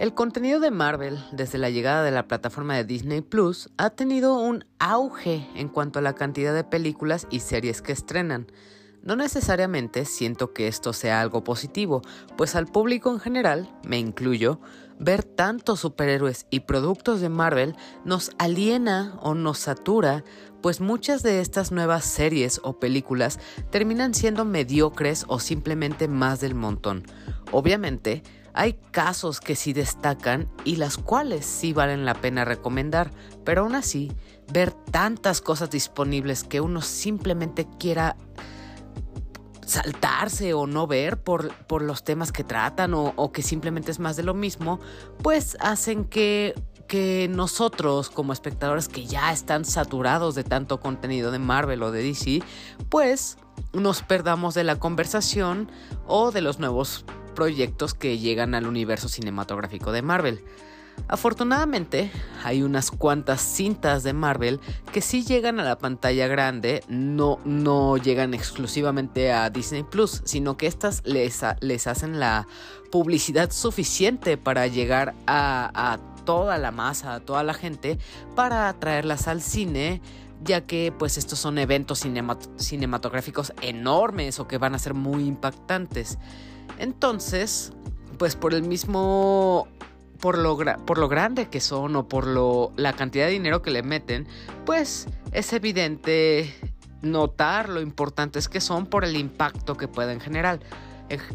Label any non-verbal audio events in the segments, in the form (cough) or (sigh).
El contenido de Marvel desde la llegada de la plataforma de Disney Plus ha tenido un auge en cuanto a la cantidad de películas y series que estrenan. No necesariamente siento que esto sea algo positivo, pues al público en general, me incluyo, ver tantos superhéroes y productos de Marvel nos aliena o nos satura, pues muchas de estas nuevas series o películas terminan siendo mediocres o simplemente más del montón. Obviamente, hay casos que sí destacan y las cuales sí valen la pena recomendar, pero aún así, ver tantas cosas disponibles que uno simplemente quiera saltarse o no ver por, por los temas que tratan o, o, que simplemente es más de lo mismo, pues hacen que, que nosotros como espectadores que ya están saturados de tanto contenido de Marvel o de DC, pues nos perdamos de la conversación o de los nuevos proyectos que llegan al universo cinematográfico de Marvel. Afortunadamente, hay unas cuantas cintas de Marvel que sí llegan a la pantalla grande, no, no llegan exclusivamente a Disney Plus, sino que estas les, les hacen la publicidad suficiente para llegar a, toda la masa, a toda la gente, para traerlas al cine ya que pues estos son eventos cinematográficos enormes o que van a ser muy impactantes. Entonces, pues por el mismo por lo, por lo, grande que son o por lo, la cantidad de dinero que le meten, pues es evidente notar lo importantes que son por el impacto que pueden generar.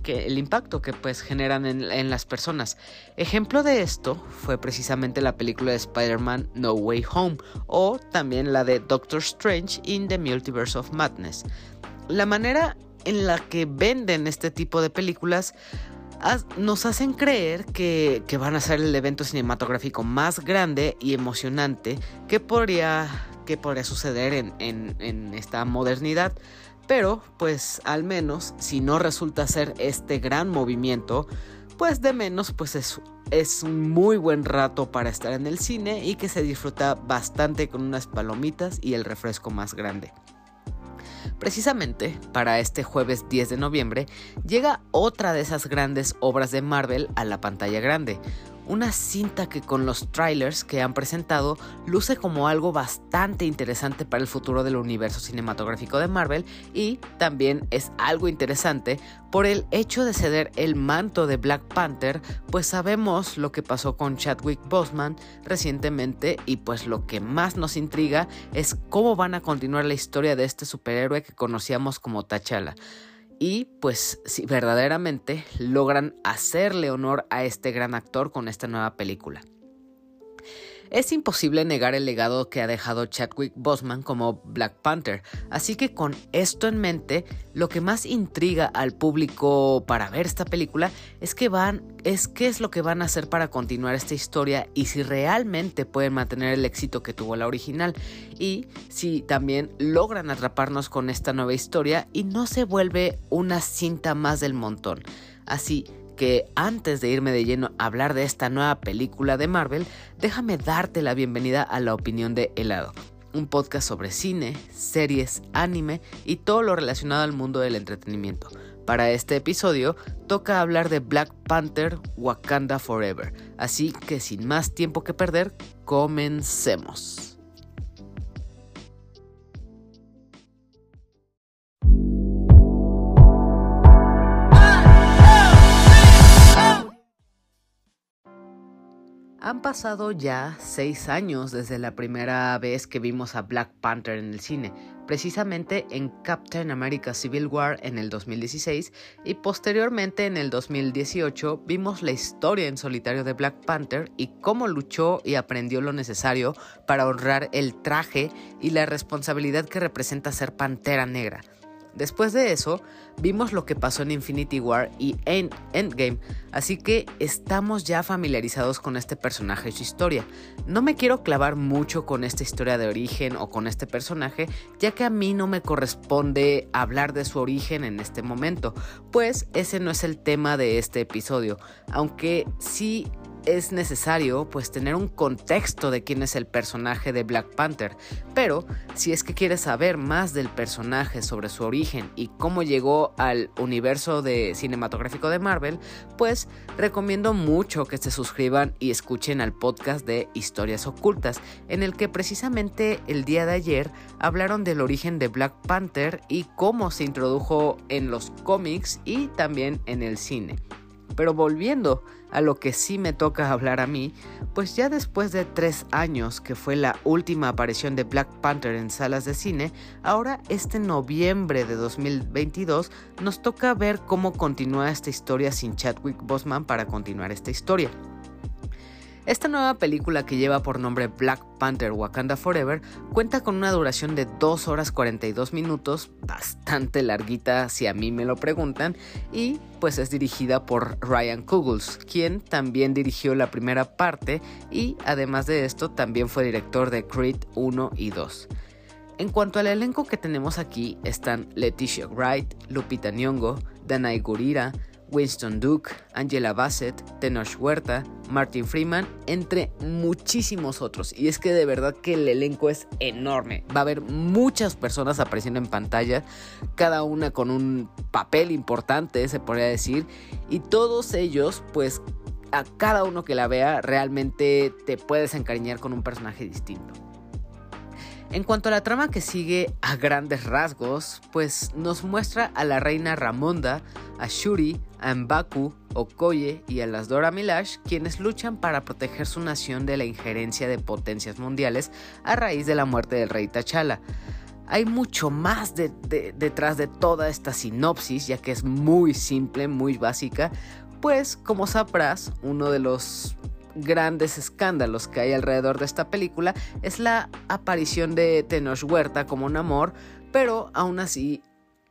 El impacto que pues generan en, en las personas. Ejemplo de esto fue precisamente la película de Spider-Man No Way Home o también la de Doctor Strange in the Multiverse of Madness. La manera en la que venden este tipo de películas nos hacen creer que, van a ser el evento cinematográfico más grande y emocionante que podría, que podría suceder en, en esta modernidad. Pero, pues al menos, si no resulta ser este gran movimiento, pues de menos, pues es, es un muy buen rato para estar en el cine y que se disfruta bastante con unas palomitas y el refresco más grande. Precisamente para este jueves 10 de noviembre llega otra de esas grandes obras de Marvel a la pantalla grande, una cinta que con los trailers que han presentado luce como algo bastante interesante para el futuro del universo cinematográfico de Marvel y también es algo interesante por el hecho de ceder el manto de Black Panther, pues sabemos lo que pasó con Chadwick Boseman recientemente y pues lo que más nos intriga es cómo van a continuar la historia de este superhéroe que conocíamos como T'Challa y pues si verdaderamente logran hacerle honor a este gran actor con esta nueva película. Es imposible negar el legado que ha dejado Chadwick Boseman como Black Panther, así que con esto en mente, lo que más intriga al público para ver esta película es que van es qué es lo que van a hacer para continuar esta historia y si realmente pueden mantener el éxito que tuvo la original y si también logran atraparnos con esta nueva historia y no se vuelve una cinta más del montón. Así que antes de irme de lleno a hablar de esta nueva película de Marvel, déjame darte la bienvenida a La Opinión de Helado, un podcast sobre cine, series, anime y todo lo relacionado al mundo del entretenimiento. Para este episodio toca hablar de Black Panther Wakanda Forever, así que sin más tiempo que perder, comencemos. Han pasado ya seis años desde la primera vez que vimos a Black Panther en el cine, precisamente en Captain America Civil War en el 2016 y posteriormente en el 2018 vimos la historia en solitario de Black Panther y cómo luchó y aprendió lo necesario para honrar el traje y la responsabilidad que representa ser Pantera Negra. Después de eso, vimos lo que pasó en Infinity War y en Endgame, así que estamos ya familiarizados con este personaje y su historia. No me quiero clavar mucho con esta historia de origen o con este personaje, ya que a mí no me corresponde hablar de su origen en este momento, pues ese no es el tema de este episodio, aunque sí es necesario pues tener un contexto de quién es el personaje de Black Panther, pero si es que quieres saber más del personaje sobre su origen y cómo llegó al universo de cinematográfico de Marvel, pues recomiendo mucho que se suscriban y escuchen al podcast de Historias Ocultas, en el que precisamente el día de ayer hablaron del origen de Black Panther y cómo se introdujo en los cómics y también en el cine. Pero volviendo a lo que sí me toca hablar a mí, pues ya después de tres años que fue la última aparición de Black Panther en salas de cine, ahora este noviembre de 2022 nos toca ver cómo continúa esta historia sin Chadwick Boseman para continuar esta historia. Esta nueva película que lleva por nombre Black Panther Wakanda Forever cuenta con una duración de 2 horas 42 minutos, bastante larguita si a mí me lo preguntan, y pues es dirigida por Ryan Coogles, quien también dirigió la primera parte y además de esto también fue director de Creed 1 y 2. En cuanto al elenco que tenemos aquí están Leticia Wright, Lupita Nyong'o, Danai Gurira, Winston Duke, Angela Bassett, Tenoch Huerta, Martin Freeman, entre muchísimos otros. Y es que de verdad que el elenco es enorme. Va a haber muchas personas apareciendo en pantalla, cada una con un papel importante, se podría decir. Y todos ellos, pues a cada uno que la vea, realmente te puedes encariñar con un personaje distinto. En cuanto a la trama que sigue a grandes rasgos, pues nos muestra a la reina Ramonda, a Shuri, a Mbaku, Okoye y a las Dora Milash, quienes luchan para proteger su nación de la injerencia de potencias mundiales a raíz de la muerte del rey T'Challa. Hay mucho más detrás de toda esta sinopsis, ya que es muy simple, muy básica, pues como sabrás, uno de los grandes escándalos que hay alrededor de esta película es la aparición de Tenoch Huerta como un amor, pero aún así,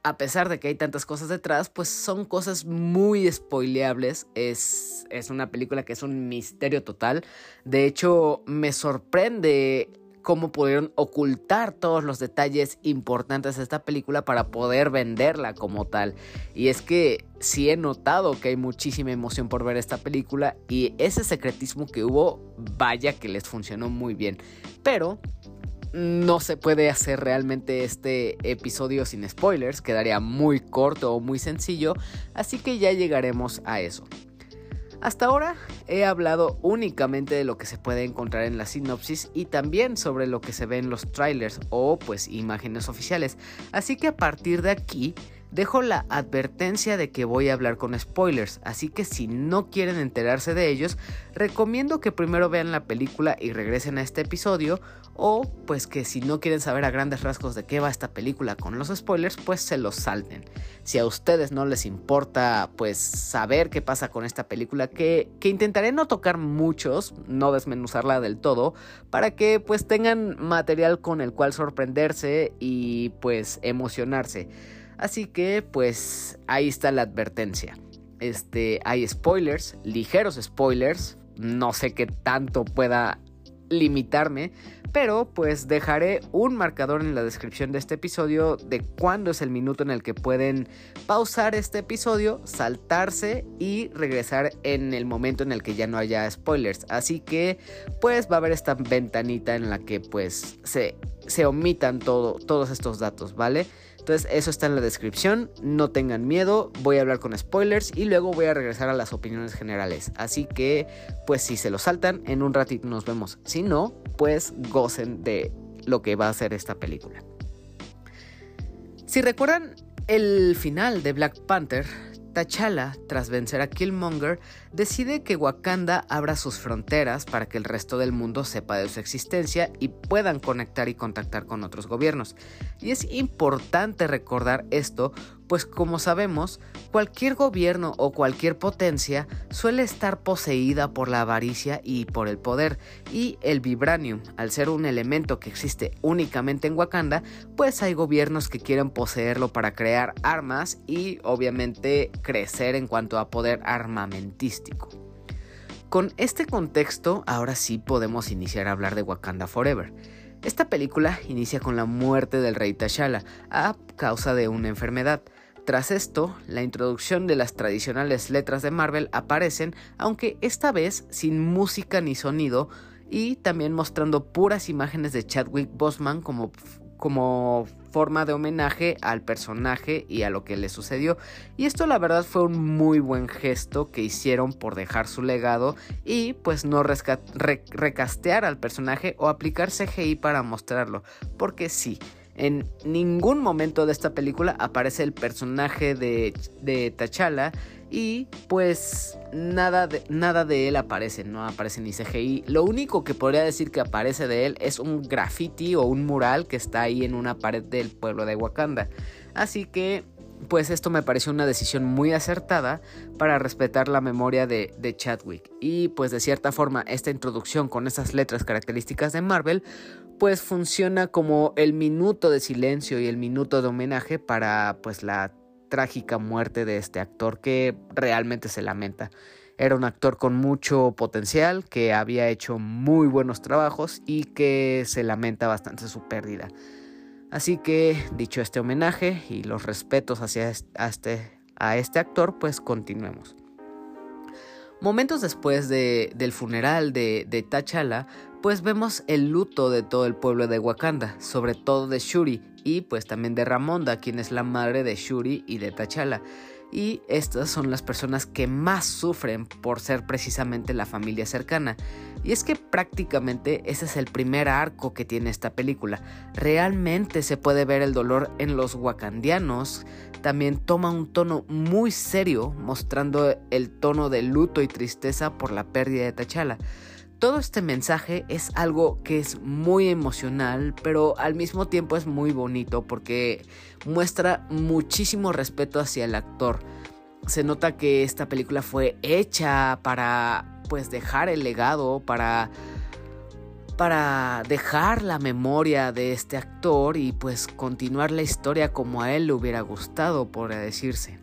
a pesar de que hay tantas cosas detrás, pues son cosas muy spoileables. Es, es una película que es un misterio total. De hecho, me sorprende cómo pudieron ocultar todos los detalles importantes de esta película para poder venderla como tal. Y es que sí he notado que hay muchísima emoción por ver esta película y ese secretismo que hubo, vaya que les funcionó muy bien. Pero no se puede hacer realmente este episodio sin spoilers, quedaría muy corto o muy sencillo, así que ya llegaremos a eso. Hasta ahora he hablado únicamente de lo que se puede encontrar en la sinopsis y también sobre lo que se ve en los trailers o pues imágenes oficiales. Así que a partir de aquí dejo la advertencia de que voy a hablar con spoilers, así que si no quieren enterarse de ellos, recomiendo que primero vean la película y regresen a este episodio, o pues que si no quieren saber a grandes rasgos de qué va esta película con los spoilers, pues se los salten. Si a ustedes no les importa pues saber qué pasa con esta película, que, que intentaré no tocar muchos, no desmenuzarla del todo, para que pues tengan material con el cual sorprenderse y pues emocionarse. Así que pues ahí está la advertencia. Este, hay spoilers, ligeros spoilers, no sé qué tanto pueda limitarme, pero pues dejaré un marcador en la descripción de este episodio de cuándo es el minuto en el que pueden pausar este episodio, saltarse y regresar en el momento en el que ya no haya spoilers. Así que pues va a haber esta ventanita en la que pues se, se omitan todo, todos estos datos, ¿vale? Entonces eso está en la descripción, no tengan miedo, voy a hablar con spoilers y luego voy a regresar a las opiniones generales. Así que pues si se lo saltan, en un ratito nos vemos. Si no, pues gocen de lo que va a ser esta película. Si recuerdan el final de Black Panther, T'Challa, tras vencer a Killmonger, decide que Wakanda abra sus fronteras para que el resto del mundo sepa de su existencia y puedan conectar y contactar con otros gobiernos. Y es importante recordar esto pues como sabemos, cualquier gobierno o cualquier potencia suele estar poseída por la avaricia y por el poder, y el vibranium, al ser un elemento que existe únicamente en Wakanda, pues hay gobiernos que quieren poseerlo para crear armas y obviamente crecer en cuanto a poder armamentístico. Con este contexto, ahora sí podemos iniciar a hablar de Wakanda Forever. Esta película inicia con la muerte del rey T'Challa a causa de una enfermedad. Tras esto, la introducción de las tradicionales letras de Marvel aparecen, aunque esta vez sin música ni sonido, y también mostrando puras imágenes de Chadwick Boseman como, como forma de homenaje al personaje y a lo que le sucedió. Y esto la verdad fue un muy buen gesto que hicieron por dejar su legado y pues no recastear al personaje o aplicar CGI para mostrarlo. Porque sí, en ningún momento de esta película aparece el personaje de, de T'Challa y pues nada de, nada de él aparece, no aparece ni CGI. Lo único que podría decir que aparece de él es un graffiti o un mural que está ahí en una pared del pueblo de Wakanda. Así que pues esto me pareció una decisión muy acertada para respetar la memoria de, de, Chadwick. Y pues de cierta forma esta introducción con esas letras características de Marvel pues funciona como el minuto de silencio y el minuto de homenaje para pues la trágica muerte de este actor que realmente se lamenta. Era un actor con mucho potencial, que había hecho muy buenos trabajos y que se lamenta bastante su pérdida. Así que, dicho este homenaje y los respetos hacia este, a este actor, pues continuemos. Momentos después del funeral de, de T'Challa, pues vemos el luto de todo el pueblo de Wakanda, sobre todo de Shuri, y pues también de Ramonda, quien es la madre de Shuri y de T'Challa. Y estas son las personas que más sufren por ser precisamente la familia cercana. Y es que prácticamente ese es el primer arco que tiene esta película. Realmente se puede ver el dolor en los wakandianos. También toma un tono muy serio, mostrando el tono de luto y tristeza por la pérdida de T'Challa. Todo este mensaje es algo que es muy emocional, pero al mismo tiempo es muy bonito porque muestra muchísimo respeto hacia el actor. Se nota que esta película fue hecha para pues dejar el legado, para para dejar la memoria de este actor y pues continuar la historia como a él le hubiera gustado, por decirse.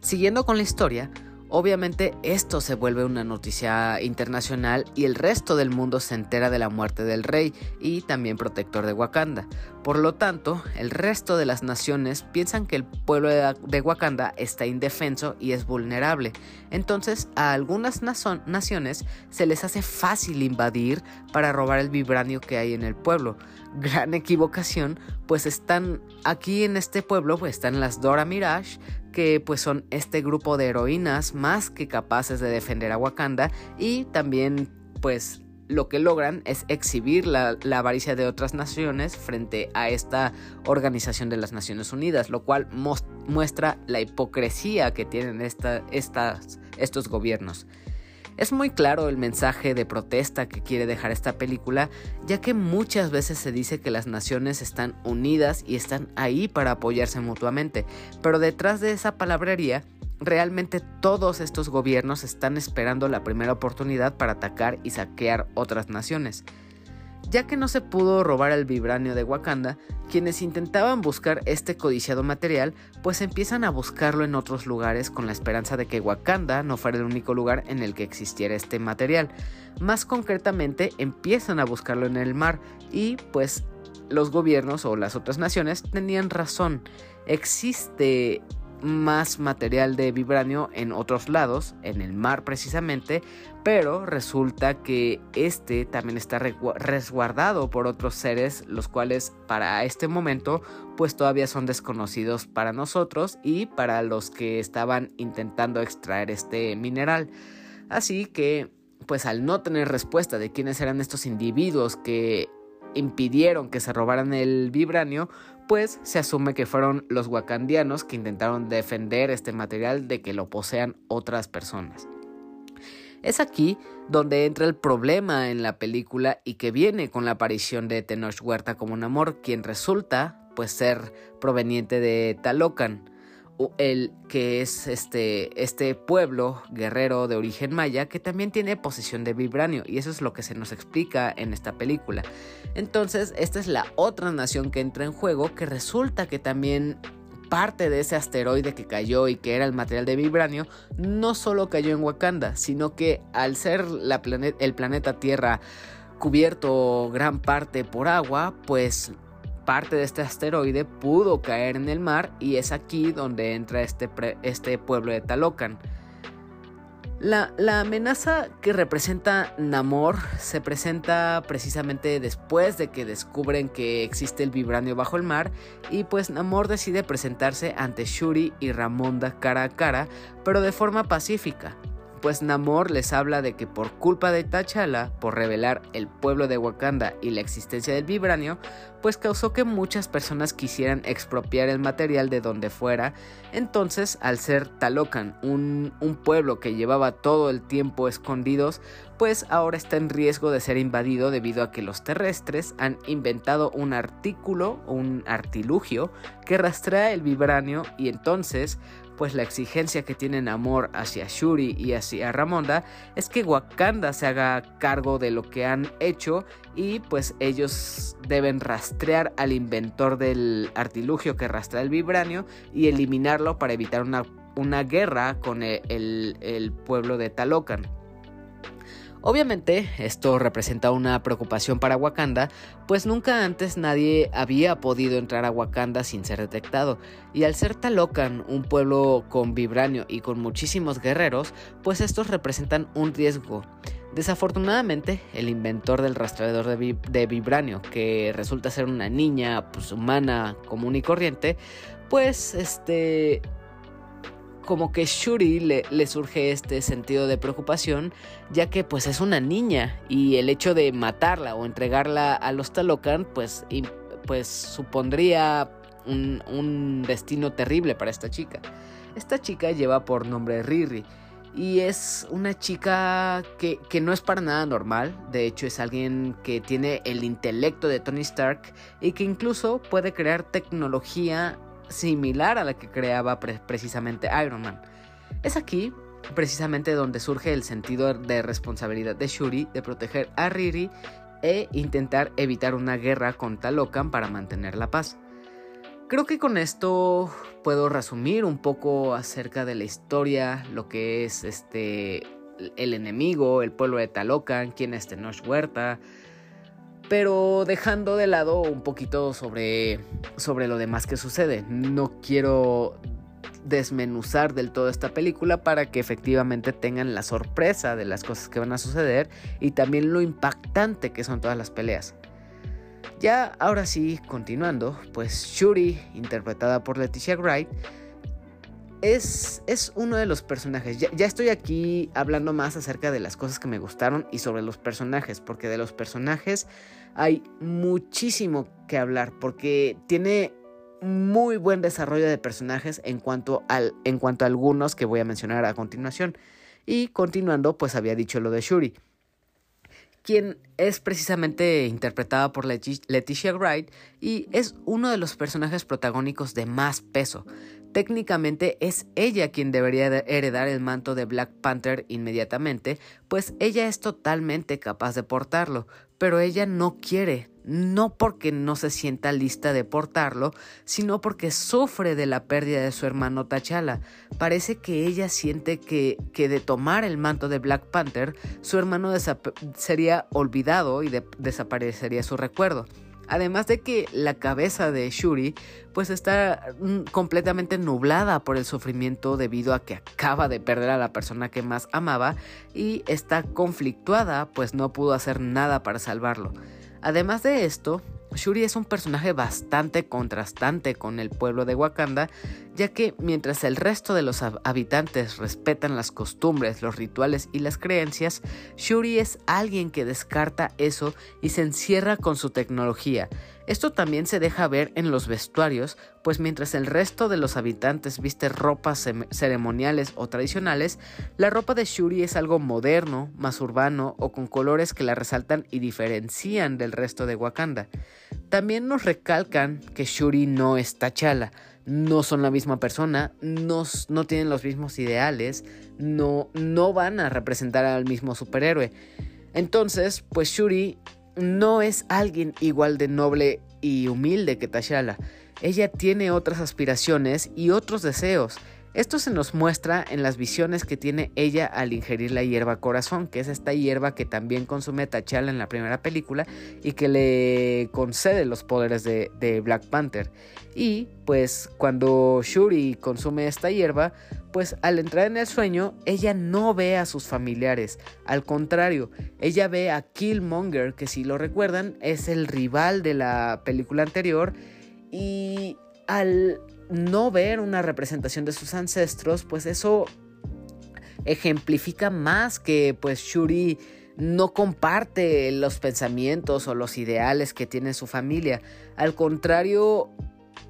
Siguiendo con la historia, Obviamente esto se vuelve una noticia internacional y el resto del mundo se entera de la muerte del rey y también protector de Wakanda. Por lo tanto, el resto de las naciones piensan que el pueblo de Wakanda está indefenso y es vulnerable. Entonces, a algunas naciones se les hace fácil invadir para robar el vibranio que hay en el pueblo. Gran equivocación, pues están aquí en este pueblo, pues están las Dora Mirage, que pues son este grupo de heroínas más que capaces de defender a Wakanda y también pues lo que logran es exhibir la, avaricia de otras naciones frente a esta organización de las Naciones Unidas, lo cual muestra la hipocresía que tienen estos gobiernos. Es muy claro el mensaje de protesta que quiere dejar esta película, ya que muchas veces se dice que las naciones están unidas y están ahí para apoyarse mutuamente, pero detrás de esa palabrería realmente todos estos gobiernos están esperando la primera oportunidad para atacar y saquear otras naciones. Ya que no se pudo robar el vibranio de Wakanda, quienes intentaban buscar este codiciado material, pues empiezan a buscarlo en otros lugares con la esperanza de que Wakanda no fuera el único lugar en el que existiera este material. Más concretamente, empiezan a buscarlo en el mar y pues los gobiernos o las otras naciones tenían razón. Existe más material de vibranio en otros lados, en el mar precisamente, pero resulta que este también está resguardado por otros seres, los cuales para este momento pues todavía son desconocidos para nosotros y para los que estaban intentando extraer este mineral. Así que pues al no tener respuesta de quiénes eran estos individuos que impidieron que se robaran el vibranio, pues se asume que fueron los wakandianos que intentaron defender este material de que lo posean otras personas. Es aquí donde entra el problema en la película y que viene con la aparición de Tenoch Huerta como un amor, quien resulta pues ser proveniente de Talocan, el que es este, este pueblo guerrero de origen maya que también tiene posesión de vibranio y eso es lo que se nos explica en esta película. Entonces, esta es la otra nación que entra en juego que resulta que también parte de ese asteroide que cayó y que era el material de vibranio no solo cayó en Wakanda, sino que al ser la el planeta Tierra cubierto gran parte por agua, pues parte de este asteroide pudo caer en el mar y es aquí donde entra este, este pueblo de Talocan. La, amenaza que representa Namor se presenta precisamente después de que descubren que existe el vibranio bajo el mar y pues Namor decide presentarse ante Shuri y Ramonda cara a cara, pero de forma pacífica pues Namor les habla de que por culpa de T'Challa, por revelar el pueblo de Wakanda y la existencia del vibranio, pues causó que muchas personas quisieran expropiar el material de donde fuera. Entonces, al ser Talocan un, un pueblo que llevaba todo el tiempo escondidos, pues ahora está en riesgo de ser invadido debido a que los terrestres han inventado un artículo un artilugio que rastrea el vibranio y entonces pues la exigencia que tienen Amor hacia Shuri y hacia Ramonda es que Wakanda se haga cargo de lo que han hecho y pues ellos deben rastrear al inventor del artilugio que rastrea el vibranio y eliminarlo para evitar una, una guerra con el, el pueblo de Talocan. Obviamente esto representa una preocupación para Wakanda, pues nunca antes nadie había podido entrar a Wakanda sin ser detectado, y al ser Talocan un pueblo con vibranio y con muchísimos guerreros, pues estos representan un riesgo. Desafortunadamente, el inventor del rastreador de, vibranio, que resulta ser una niña pues, humana común y corriente, pues este como que Shuri le, surge este sentido de preocupación, ya que pues es una niña y el hecho de matarla o entregarla a los Talocan pues, pues supondría un, un, destino terrible para esta chica. Esta chica lleva por nombre Riri y es una chica que, que no es para nada normal, de hecho es alguien que tiene el intelecto de Tony Stark y que incluso puede crear tecnología similar a la que creaba precisamente Iron Man. Es aquí precisamente donde surge el sentido de responsabilidad de Shuri de proteger a Riri e intentar evitar una guerra con Talocan para mantener la paz. Creo que con esto puedo resumir un poco acerca de la historia, lo que es este el enemigo, el pueblo de Talocan, quién es Tenoch Huerta, pero dejando de lado un poquito sobre, sobre lo demás que sucede. No quiero desmenuzar del todo esta película para que efectivamente tengan la sorpresa de las cosas que van a suceder y también lo impactante que son todas las peleas. Ya ahora sí, continuando, pues Shuri, interpretada por Leticia Wright, es, uno de los personajes. Ya, estoy aquí hablando más acerca de las cosas que me gustaron y sobre los personajes, porque de los personajes hay muchísimo que hablar, porque tiene muy buen desarrollo de personajes en cuanto, al, en cuanto a algunos que voy a mencionar a continuación. Y continuando, pues había dicho lo de Shuri quien es precisamente interpretada por Leticia Wright y es uno de los personajes protagónicos de más peso. Técnicamente es ella quien debería heredar el manto de Black Panther inmediatamente, pues ella es totalmente capaz de portarlo, pero ella no quiere, no porque no se sienta lista de portarlo, sino porque sufre de la pérdida de su hermano T'Challa. Parece que ella siente que, que de tomar el manto de Black Panther, su hermano sería olvidado y desaparecería su recuerdo. Además de que la cabeza de Shuri pues está mm, completamente nublada por el sufrimiento debido a que acaba de perder a la persona que más amaba y está conflictuada pues no pudo hacer nada para salvarlo. Además de esto, Shuri es un personaje bastante contrastante con el pueblo de Wakanda, ya que mientras el resto de los habitantes respetan las costumbres, los rituales y las creencias, Shuri es alguien que descarta eso y se encierra con su tecnología. Esto también se deja ver en los vestuarios, pues mientras el resto de los habitantes viste ropas ceremoniales o tradicionales, la ropa de Shuri es algo moderno, más urbano o con colores que la resaltan y diferencian del resto de Wakanda. También nos recalcan que Shuri no es T'Challa, no son la misma persona, no, no tienen los mismos ideales, no, no van a representar al mismo superhéroe. Entonces, pues Shuri no es alguien igual de noble y humilde que T'Challa. Ella tiene otras aspiraciones y otros deseos. Esto se nos muestra en las visiones que tiene ella al ingerir la hierba corazón, que es esta hierba que también consume T'Challa en la primera película y que le concede los poderes de, de Black Panther. Y pues cuando Shuri consume esta hierba, pues al entrar en el sueño, ella no ve a sus familiares. Al contrario, ella ve a Killmonger, que si lo recuerdan, es el rival de la película anterior. Y al no ver una representación de sus ancestros, pues eso ejemplifica más que pues Shuri no comparte los pensamientos o los ideales que tiene su familia. Al contrario,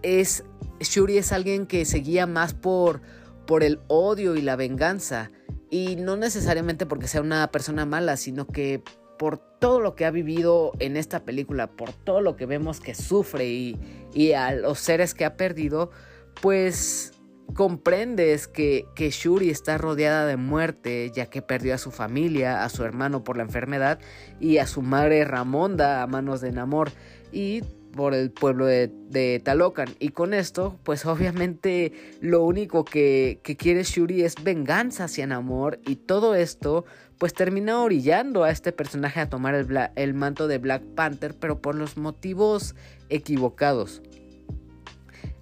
es Shuri es alguien que se guía más por por el odio y la venganza y no necesariamente porque sea una persona mala, sino que por todo lo que ha vivido en esta película, por todo lo que vemos que sufre y, y a los seres que ha perdido, pues comprendes que, que, Shuri está rodeada de muerte, ya que perdió a su familia, a su hermano por la enfermedad y a su madre Ramonda a manos de Namor y por el pueblo de, Talocan. Y con esto, pues (laughs) obviamente lo único que, que quiere Shuri es venganza hacia Namor y todo esto pues termina orillando a este personaje a tomar el, el manto de Black Panther, pero por los motivos equivocados.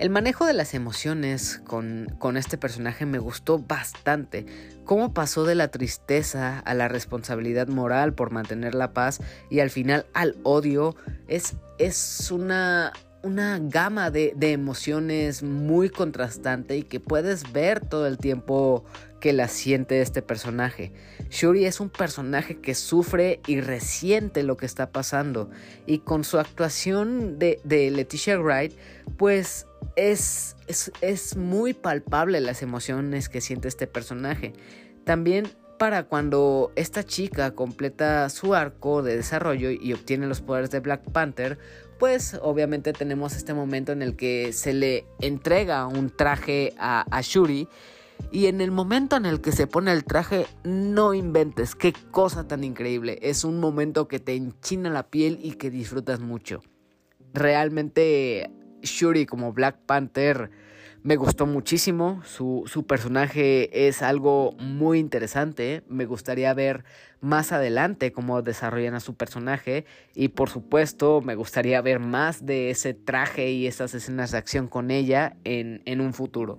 El manejo de las emociones con, con, este personaje me gustó bastante. Cómo pasó de la tristeza a la responsabilidad moral por mantener la paz y al final al odio es, es una, una gama de, de, emociones muy contrastante y que puedes ver todo el tiempo que la siente este personaje. Shuri es un personaje que sufre y resiente lo que está pasando y con su actuación de, de Leticia Wright pues es, es, muy palpable las emociones que siente este personaje. También para cuando esta chica completa su arco de desarrollo y obtiene los poderes de Black Panther, pues obviamente tenemos este momento en el que se le entrega un traje a, a, Shuri. Y en el momento en el que se pone el traje, no inventes, qué cosa tan increíble. Es un momento que te enchina la piel y que disfrutas mucho. Realmente Shuri como Black Panther me gustó muchísimo. Su, su, personaje es algo muy interesante. Me gustaría ver más adelante cómo desarrollan a su personaje. Y por supuesto, me gustaría ver más de ese traje y esas escenas de acción con ella en, en un futuro.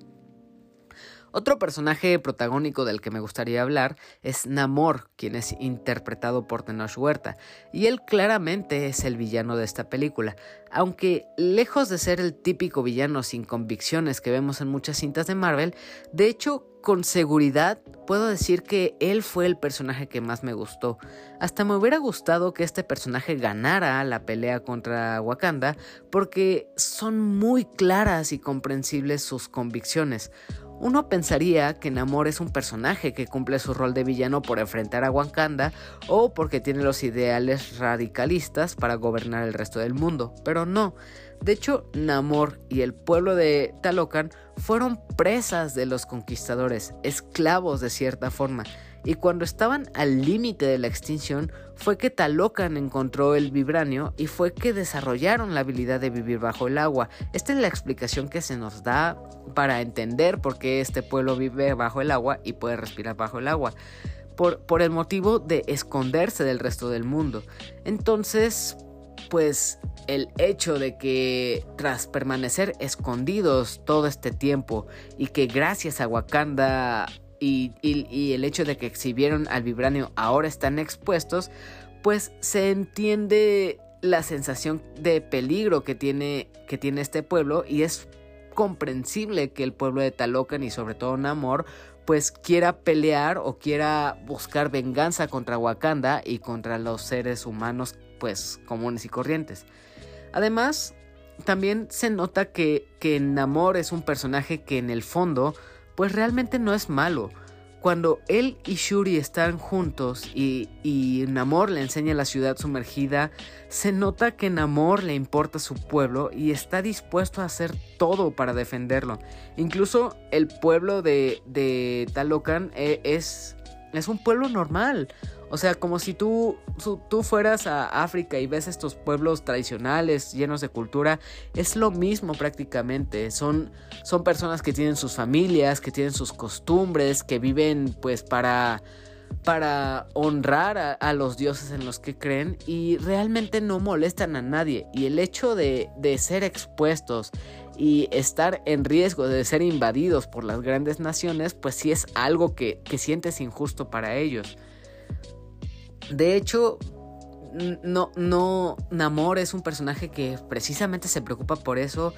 Otro personaje protagónico del que me gustaría hablar es Namor, quien es interpretado por Tenoch Huerta, y él claramente es el villano de esta película, aunque lejos de ser el típico villano sin convicciones que vemos en muchas cintas de Marvel, de hecho con seguridad puedo decir que él fue el personaje que más me gustó. Hasta me hubiera gustado que este personaje ganara la pelea contra Wakanda porque son muy claras y comprensibles sus convicciones. Uno pensaría que Namor es un personaje que cumple su rol de villano por enfrentar a Wakanda o porque tiene los ideales radicalistas para gobernar el resto del mundo, pero no. De hecho, Namor y el pueblo de Talocan fueron presas de los conquistadores, esclavos de cierta forma, y cuando estaban al límite de la extinción fue que Talocan encontró el vibranio y fue que desarrollaron la habilidad de vivir bajo el agua. Esta es la explicación que se nos da para entender por qué este pueblo vive bajo el agua y puede respirar bajo el agua. Por, por el motivo de esconderse del resto del mundo. Entonces, pues el hecho de que tras permanecer escondidos todo este tiempo y que gracias a Wakanda y, el hecho de que exhibieron al vibranio ahora están expuestos, pues se entiende la sensación de peligro que tiene, que tiene este pueblo y es comprensible que el pueblo de Talocan y sobre todo Namor pues quiera pelear o quiera buscar venganza contra Wakanda y contra los seres humanos pues comunes y corrientes. Además, también se nota que, que Namor es un personaje que en el fondo pues realmente no es malo. Cuando él y Shuri están juntos y, Namor le enseña la ciudad sumergida, se nota que Namor le importa su pueblo y está dispuesto a hacer todo para defenderlo. Incluso el pueblo de, de Talocan eh, es, es un pueblo normal. O sea, como si tú, tú fueras a África y ves estos pueblos tradicionales llenos de cultura, es lo mismo prácticamente. Son, son personas que tienen sus familias, que tienen sus costumbres, que viven pues para para honrar a, los dioses en los que creen y realmente no molestan a nadie. Y el hecho de, ser expuestos y estar en riesgo de ser invadidos por las grandes naciones, pues sí es algo que, que sientes injusto para ellos. De hecho, no, no, Namor es un personaje que precisamente se preocupa por eso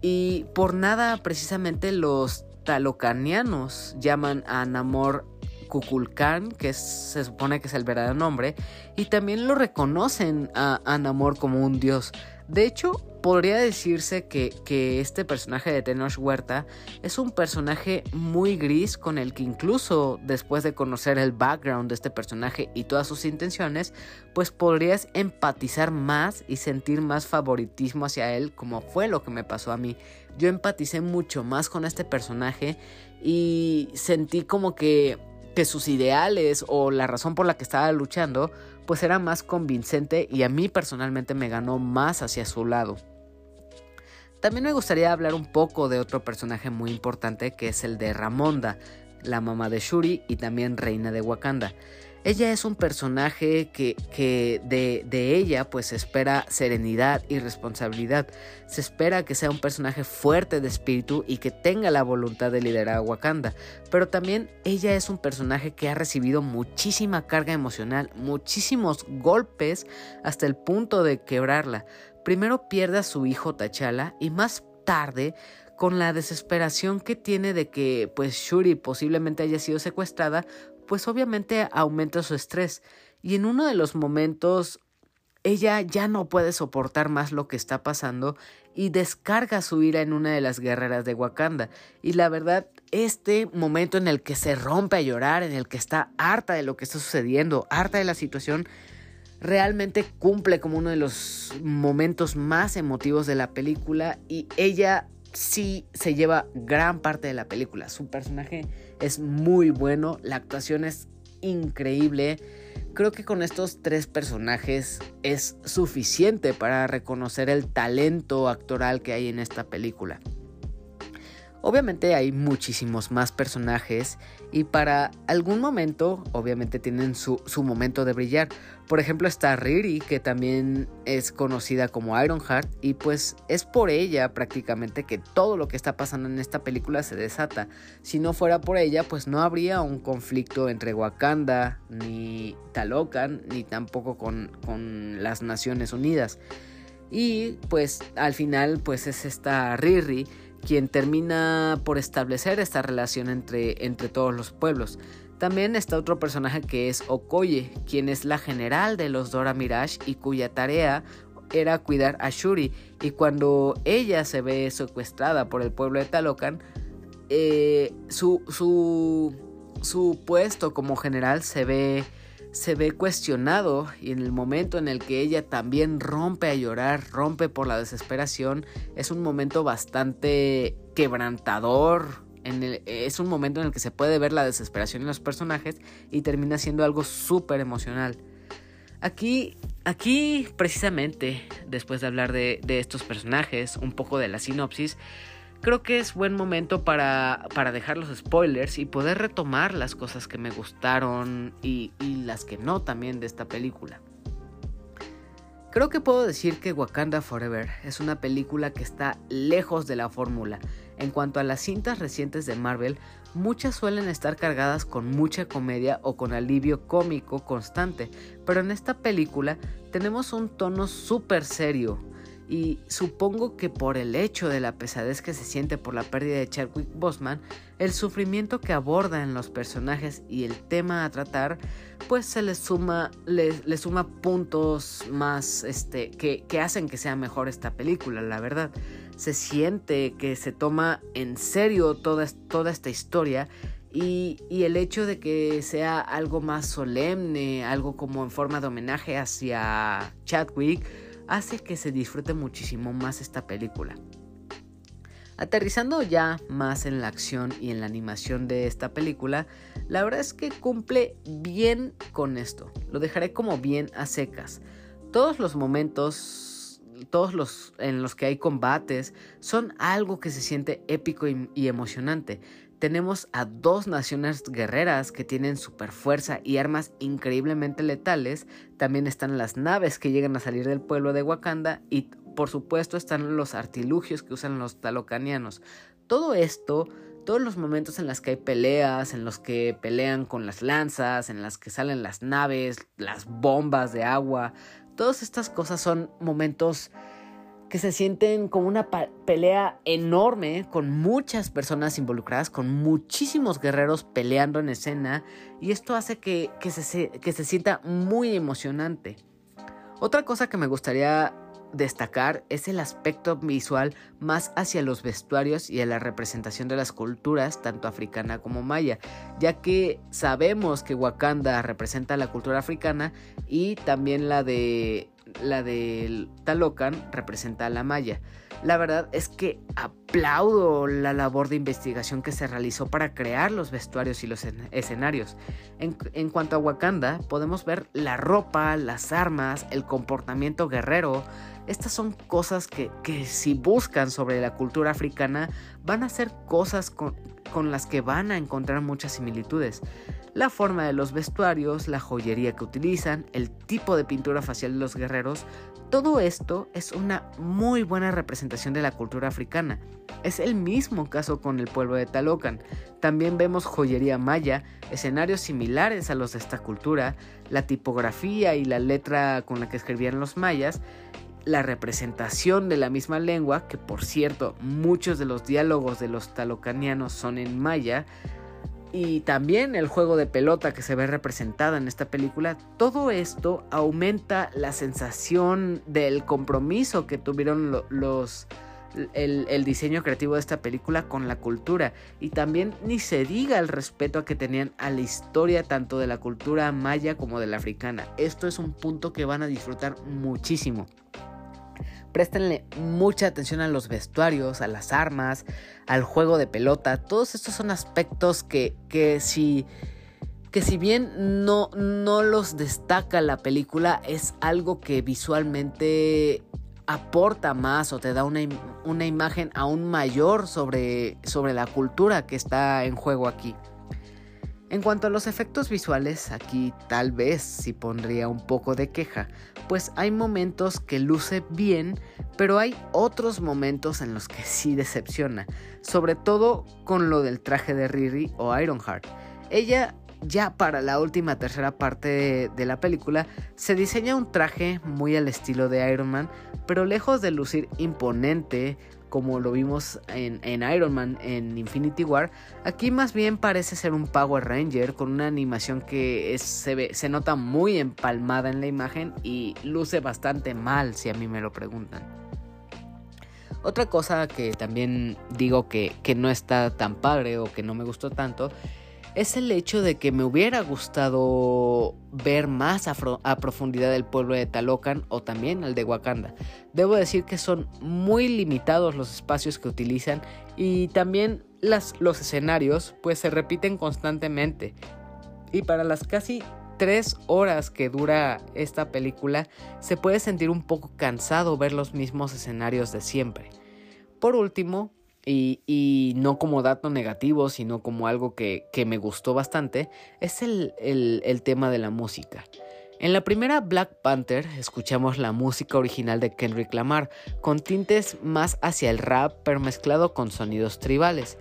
y por nada precisamente los talocanianos llaman a Namor Kukulkan, que se supone que es el verdadero nombre, y también lo reconocen a, a Namor como un dios. De hecho, podría decirse que, que, este personaje de Tenoch Huerta es un personaje muy gris con el que incluso después de conocer el background de este personaje y todas sus intenciones, pues podrías empatizar más y sentir más favoritismo hacia él como fue lo que me pasó a mí. Yo empaticé mucho más con este personaje y sentí como que que sus ideales o la razón por la que estaba luchando pues era más convincente y a mí personalmente me ganó más hacia su lado. También me gustaría hablar un poco de otro personaje muy importante que es el de Ramonda, la mamá de Shuri y también reina de Wakanda. Ella es un personaje que, que de, de, ella pues se espera serenidad y responsabilidad. Se espera que sea un personaje fuerte de espíritu y que tenga la voluntad de liderar a Wakanda. Pero también ella es un personaje que ha recibido muchísima carga emocional, muchísimos golpes hasta el punto de quebrarla. Primero pierde a su hijo T'Challa y más tarde con la desesperación que tiene de que pues Shuri posiblemente haya sido secuestrada, pues obviamente aumenta su estrés y en uno de los momentos ella ya no puede soportar más lo que está pasando y descarga su ira en una de las guerreras de Wakanda. Y la verdad, este momento en el que se rompe a llorar, en el que está harta de lo que está sucediendo, harta de la situación, realmente cumple como uno de los momentos más emotivos de la película y ella sí se lleva gran parte de la película. Su personaje es muy bueno, la actuación es increíble. Creo que con estos tres personajes es suficiente para reconocer el talento actoral que hay en esta película. Obviamente hay muchísimos más personajes y para algún momento obviamente tienen su, momento de brillar. Por ejemplo está Riri que también es conocida como Ironheart y pues es por ella prácticamente que todo lo que está pasando en esta película se desata. Si no fuera por ella pues no habría un conflicto entre Wakanda ni Talocan ni tampoco con, con las Naciones Unidas. Y pues al final pues es esta Riri quien termina por establecer esta relación entre, entre todos los pueblos. También está otro personaje que es Okoye, quien es la general de los Dora Mirage y cuya tarea era cuidar a Shuri. Y cuando ella se ve secuestrada por el pueblo de Talocan, eh, su, su, su puesto como general se ve se ve cuestionado y en el momento en el que ella también rompe a llorar, rompe por la desesperación, es un momento bastante quebrantador. es un momento en el que se puede ver la desesperación en los personajes y termina siendo algo súper emocional. Aquí, aquí precisamente, después de hablar de, de estos personajes, un poco de la sinopsis, creo que es buen momento para, para dejar los spoilers y poder retomar las cosas que me gustaron y, y las que no también de esta película. Creo que puedo decir que Wakanda Forever es una película que está lejos de la fórmula. En cuanto a las cintas recientes de Marvel, muchas suelen estar cargadas con mucha comedia o con alivio cómico constante, pero en esta película tenemos un tono súper serio, y supongo que por el hecho de la pesadez que se siente por la pérdida de Chadwick Boseman, el sufrimiento que aborda en los personajes y el tema a tratar, pues se le suma, le, suma puntos más este, que, hacen que sea mejor esta película, la verdad. Se siente que se toma en serio toda, toda esta historia y, y, el hecho de que sea algo más solemne, algo como en forma de homenaje hacia Chadwick, hace que se disfrute muchísimo más esta película. Aterrizando ya más en la acción y en la animación de esta película, la verdad es que cumple bien con esto. Lo dejaré como bien a secas. Todos los momentos, todos los en los que hay combates, son algo que se siente épico y, emocionante tenemos a dos naciones guerreras que tienen super fuerza y armas increíblemente letales. También están las naves que llegan a salir del pueblo de Wakanda y por supuesto están los artilugios que usan los talocanianos. Todo esto, todos los momentos en los que hay peleas, en los que pelean con las lanzas, en las que salen las naves, las bombas de agua, todas estas cosas son momentos que se sienten como una pelea enorme con muchas personas involucradas, con muchísimos guerreros peleando en escena y esto hace que, se, que se sienta muy emocionante. Otra cosa que me gustaría destacar es el aspecto visual más hacia los vestuarios y a la representación de las culturas, tanto africana como maya, ya que sabemos que Wakanda representa la cultura africana y también la de la del Talocan representa a la maya. La verdad es que aplaudo la labor de investigación que se realizó para crear los vestuarios y los escenarios. En, cuanto a Wakanda, podemos ver la ropa, las armas, el comportamiento guerrero. Estas son cosas que, si buscan sobre la cultura africana van a ser cosas con, con las que van a encontrar muchas similitudes la forma de los vestuarios, la joyería que utilizan, el tipo de pintura facial de los guerreros, todo esto es una muy buena representación de la cultura africana. Es el mismo caso con el pueblo de Talocan. También vemos joyería maya, escenarios similares a los de esta cultura, la tipografía y la letra con la que escribían los mayas, la representación de la misma lengua, que por cierto muchos de los diálogos de los talocanianos son en maya, y también el juego de pelota que se ve representada en esta película, todo esto aumenta la sensación del compromiso que tuvieron los el, diseño creativo de esta película con la cultura y también ni se diga el respeto que tenían a la historia tanto de la cultura maya como de la africana. Esto es un punto que van a disfrutar muchísimo. Préstenle mucha atención a los vestuarios, a las armas, al juego de pelota. Todos estos son aspectos que, que si que si bien no, no los destaca la película, es algo que visualmente aporta más o te da una, una imagen aún mayor sobre, sobre la cultura que está en juego aquí. En cuanto a los efectos visuales, aquí tal vez sí pondría un poco de queja, pues hay momentos que luce bien, pero hay otros momentos en los que (laughs) sí decepciona, sobre todo con lo del traje de Riri o Ironheart. Ella ya para la última tercera parte de, la película se diseña un traje muy al estilo de Iron Man, pero lejos de lucir imponente como lo vimos en, Iron Man en Infinity War, aquí más bien parece ser un Power Ranger con una animación que se, ve, se nota muy empalmada en la imagen y luce bastante mal si a mí me lo preguntan. Otra cosa que también digo que, que no está tan padre o que no me gustó tanto es el hecho de que me hubiera gustado ver más a, profundidad el pueblo de Talocan o también el de Wakanda. Debo decir que son muy limitados los espacios que utilizan y también los escenarios pues se repiten constantemente. Y para las casi tres horas que dura esta película se puede sentir un poco cansado ver los mismos escenarios de siempre. Por último, y, no como dato negativo, sino como algo que, me gustó bastante, es el, el, tema de la música. En la primera Black Panther escuchamos la música original de Kendrick Lamar, con tintes más hacia el rap, pero mezclado con sonidos tribales.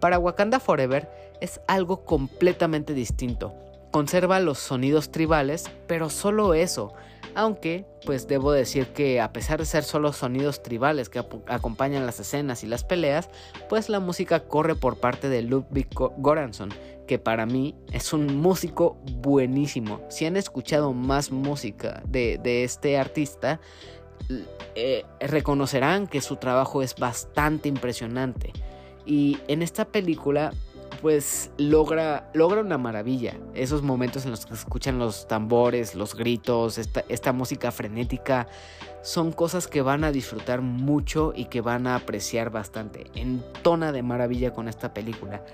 Para Wakanda Forever es algo completamente distinto. Conserva los sonidos tribales, pero solo eso, aunque, pues debo decir que a pesar de ser solo sonidos tribales que acompañan las escenas y las peleas, pues la música corre por parte de Ludwig Goranson, que para mí es un músico buenísimo. Si han escuchado más música de, este artista, eh, reconocerán que su trabajo es bastante impresionante. Y en esta película pues logra, logra una maravilla. Esos momentos en los que se escuchan los tambores, los gritos, esta, esta música frenética, son cosas que van a disfrutar mucho y que van a apreciar bastante. Entona de maravilla con esta película.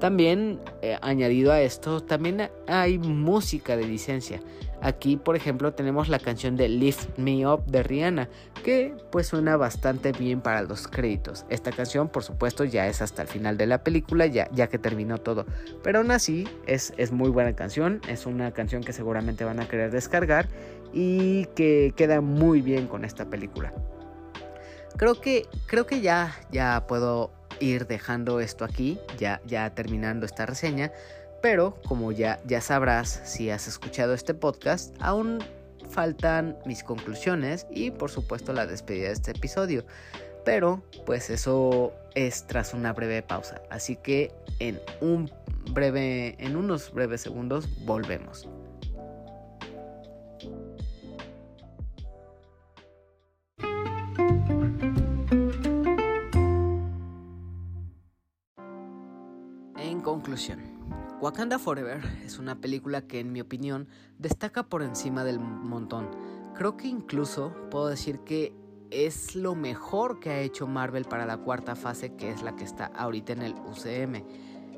También, eh, añadido a esto, también hay música de licencia. Aquí, por ejemplo, tenemos la canción de Lift Me Up de Rihanna, que pues suena bastante bien para los créditos. Esta canción, por supuesto, ya es hasta el final de la película, ya, ya que terminó todo. Pero aún así, es, es muy buena canción, es una canción que seguramente van a querer descargar y que queda muy bien con esta película. Creo que, creo que ya, ya puedo ir dejando esto aquí, ya, ya terminando esta reseña, pero como ya, ya sabrás si has escuchado este podcast, aún faltan mis conclusiones y por supuesto la despedida de este episodio. Pero pues eso es tras una breve pausa, así que en un breve en unos breves segundos volvemos. Wakanda Forever es una película que en mi opinión destaca por encima del montón. Creo que incluso puedo decir que es lo mejor que ha hecho Marvel para la cuarta fase que es la que está ahorita en el UCM.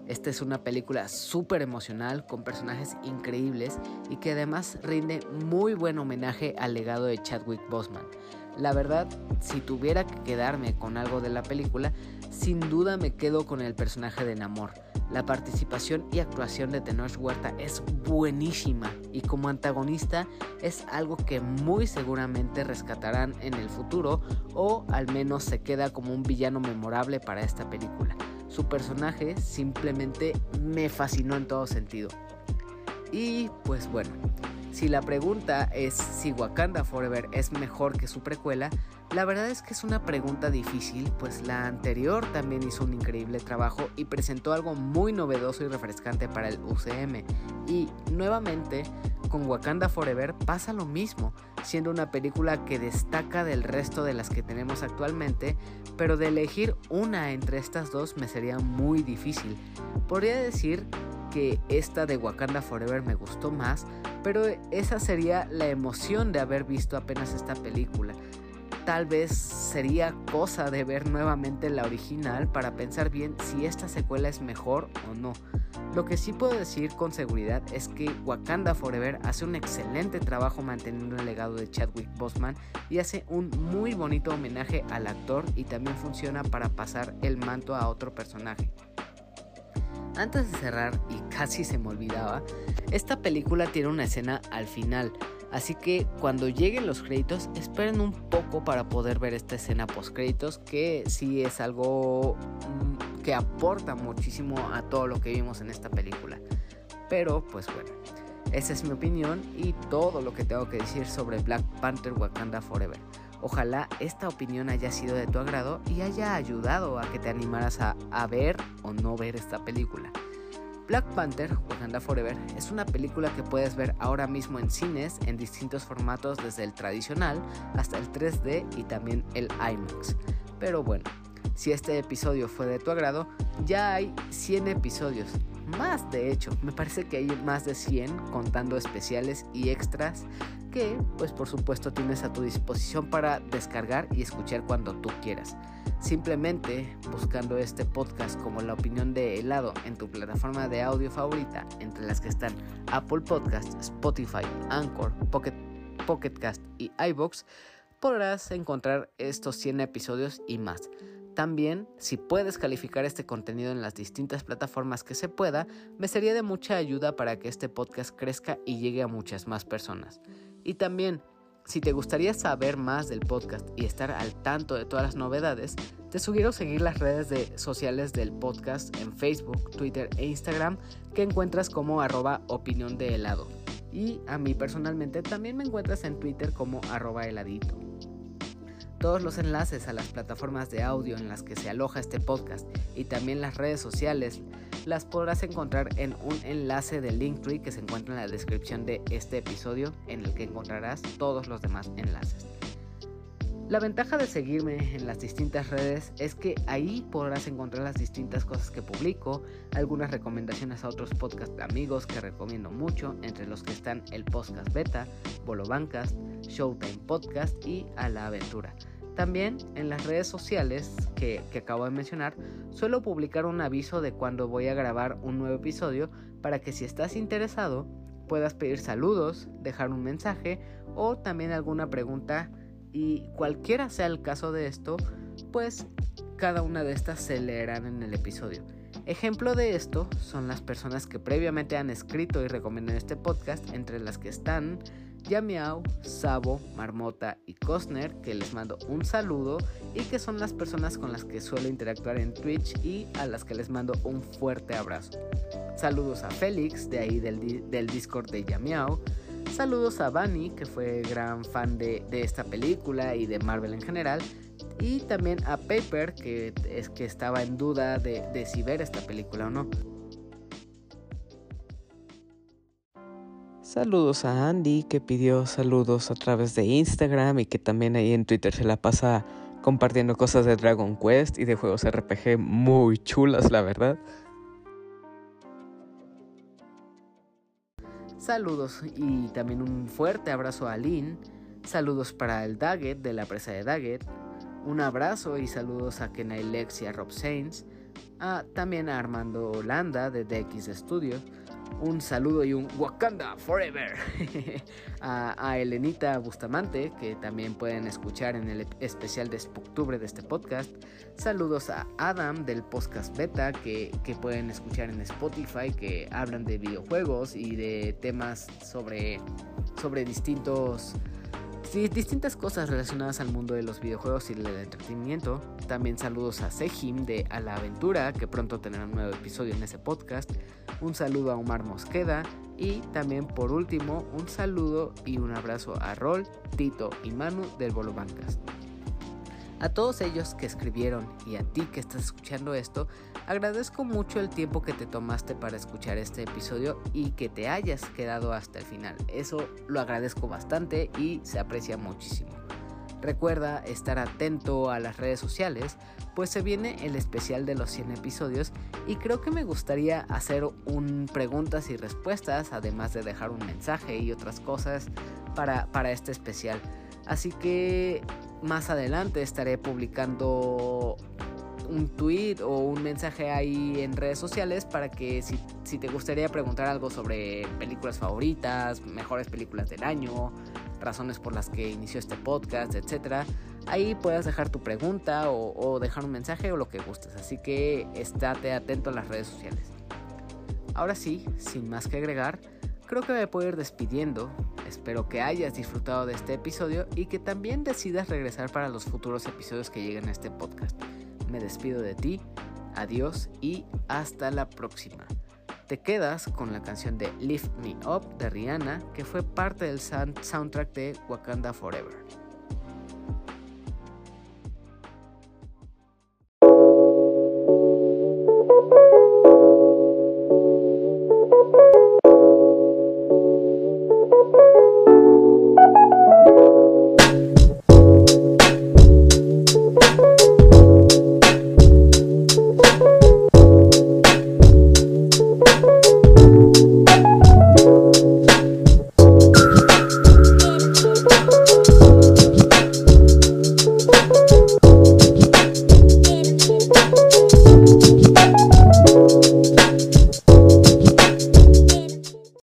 Esta es una película súper emocional con personajes increíbles y que además rinde muy buen homenaje al legado de Chadwick Boseman. La verdad, si tuviera que quedarme con algo de la película, sin duda me quedo con el personaje de Namor. La participación y actuación de Tenoch Huerta es buenísima y como antagonista es algo que muy seguramente rescatarán en el futuro o al menos se queda como un villano memorable para esta película. Su personaje simplemente me fascinó en todo sentido. Y pues bueno, si la pregunta es si Wakanda Forever es mejor que su precuela, la verdad es que es una pregunta difícil, pues la anterior también hizo un increíble trabajo y presentó algo muy novedoso y refrescante para el UCM. Y nuevamente, con Wakanda Forever pasa lo mismo, siendo una película que destaca del resto de las que tenemos actualmente, pero de elegir una entre estas dos me sería muy difícil. Podría decir que esta de Wakanda Forever me gustó más, pero esa sería la emoción de haber visto apenas esta película tal vez sería cosa de ver nuevamente la original para pensar bien si esta secuela es mejor o no. Lo que sí puedo decir con seguridad es que Wakanda Forever hace un excelente trabajo manteniendo el legado de Chadwick Boseman y hace un muy bonito homenaje al actor y también funciona para pasar el manto a otro personaje. Antes de cerrar, y casi se me olvidaba, esta película tiene una escena al final Así que cuando lleguen los créditos, esperen un poco para poder ver esta escena post créditos, que sí es algo mm, que aporta muchísimo a todo lo que vimos en esta película. Pero pues bueno, esa es mi opinión y todo lo que tengo que decir sobre Black Panther Wakanda Forever. Ojalá esta opinión haya sido de tu agrado y haya ayudado a que te animaras a, a ver o no ver esta película. Black Panther, Wakanda Forever, es una película que puedes ver ahora mismo en cines en distintos formatos desde el tradicional hasta el 3D y también el IMAX. Pero bueno, si este episodio fue de tu agrado, ya hay 100 episodios. Más de hecho, me parece que hay más de 100 contando especiales y extras que pues por supuesto tienes a tu disposición para descargar y escuchar cuando tú quieras. Simplemente buscando este podcast como la opinión de helado en tu plataforma de audio favorita, entre las que están Apple Podcast, Spotify, Anchor, Pocket, Pocket Cast y iBox, podrás encontrar estos 100 episodios y más. También, si puedes calificar este contenido en las distintas plataformas que se pueda, me sería de mucha ayuda para que este podcast crezca y llegue a muchas más personas. Y también, si te gustaría saber más del podcast y estar al tanto de todas las novedades, te sugiero seguir las redes sociales del podcast en Facebook, Twitter e Instagram que encuentras como arroba opinión de. Y a mí personalmente también me encuentras en Twitter como arroba heladito. Todos los enlaces a las plataformas de audio en las que se aloja este podcast y también las redes sociales las podrás encontrar en un enlace de Linktree que se encuentra en la descripción de este episodio en el que encontrarás todos los demás enlaces. La ventaja de seguirme en las distintas redes es que ahí podrás encontrar las distintas cosas que publico, algunas recomendaciones a otros podcast amigos que recomiendo mucho, entre los que están el Podcast Beta, Bolo Bancast, Showtime Podcast y A la Aventura. También en las redes sociales que, acabo de mencionar, suelo publicar un aviso de cuando voy a grabar un nuevo episodio para que si estás interesado puedas pedir saludos, dejar un mensaje o también alguna pregunta y cualquiera sea el caso de esto, pues cada una de estas se leerán en el episodio. Ejemplo de esto son las personas que previamente han escrito y recomiendan este podcast, entre las que están Yamiao, Sabo, Marmota y Cosner, que les mando un saludo y que son las personas con las que suelo interactuar en Twitch y a las que les mando un fuerte abrazo. Saludos a Félix, de ahí del, del Discord de Yamiao, Saludos a Bunny, que fue gran fan de, esta película y de Marvel en general. Y también a Paper, que es que estaba en duda de, de si ver esta película o no. Saludos a Andy que pidió saludos a través de Instagram y que también ahí en Twitter se la pasa compartiendo cosas de Dragon Quest y de juegos RPG muy chulas, la verdad. Saludos y también un fuerte abrazo a Lynn. Saludos para el Daggett de la presa de Daggett. Un abrazo y saludos a Kenai Lex y a Rob Sainz. también a Armando Holanda de DX Studio un saludo y un Wakanda Forever (laughs) a, Elenita Bustamante, que también pueden escuchar en el especial de octubre de este podcast. Saludos a Adam del podcast beta, que, que pueden escuchar en Spotify, que hablan de videojuegos y de temas sobre, sobre distintos distintas cosas relacionadas al mundo de los videojuegos y del entretenimiento. También saludos a Sejim de A la Aventura, que pronto tendrá un nuevo episodio en ese podcast. Un saludo a Omar Mosqueda. Y también por último, un saludo y un abrazo a Rol, Tito y Manu del Bolo Bancas. A todos ellos que escribieron y a ti que estás escuchando esto, agradezco mucho el tiempo que te tomaste para escuchar este episodio y que te hayas quedado hasta el final. Eso lo agradezco bastante y se aprecia muchísimo. Recuerda estar atento a las redes sociales, pues se viene el especial de los 100 episodios y creo que me gustaría hacer un preguntas y respuestas, además de dejar un mensaje y otras cosas para, para este especial. Así que más adelante estaré publicando un tweet o un mensaje ahí en redes sociales para que si, te gustaría preguntar algo sobre películas favoritas, mejores películas del año, razones por las que inició este podcast, etc. Ahí puedes dejar tu pregunta o, o dejar un mensaje o lo que gustes. Así que estate atento a las redes sociales. Ahora sí, sin más que agregar, creo que me puedo ir despidiendo. Espero que hayas disfrutado de este episodio y que también decidas regresar para los futuros episodios que lleguen a este podcast. Me despido de ti, adiós y hasta la próxima. Te quedas con la canción de Lift Me Up de Rihanna, que fue parte del soundtrack de Wakanda Forever.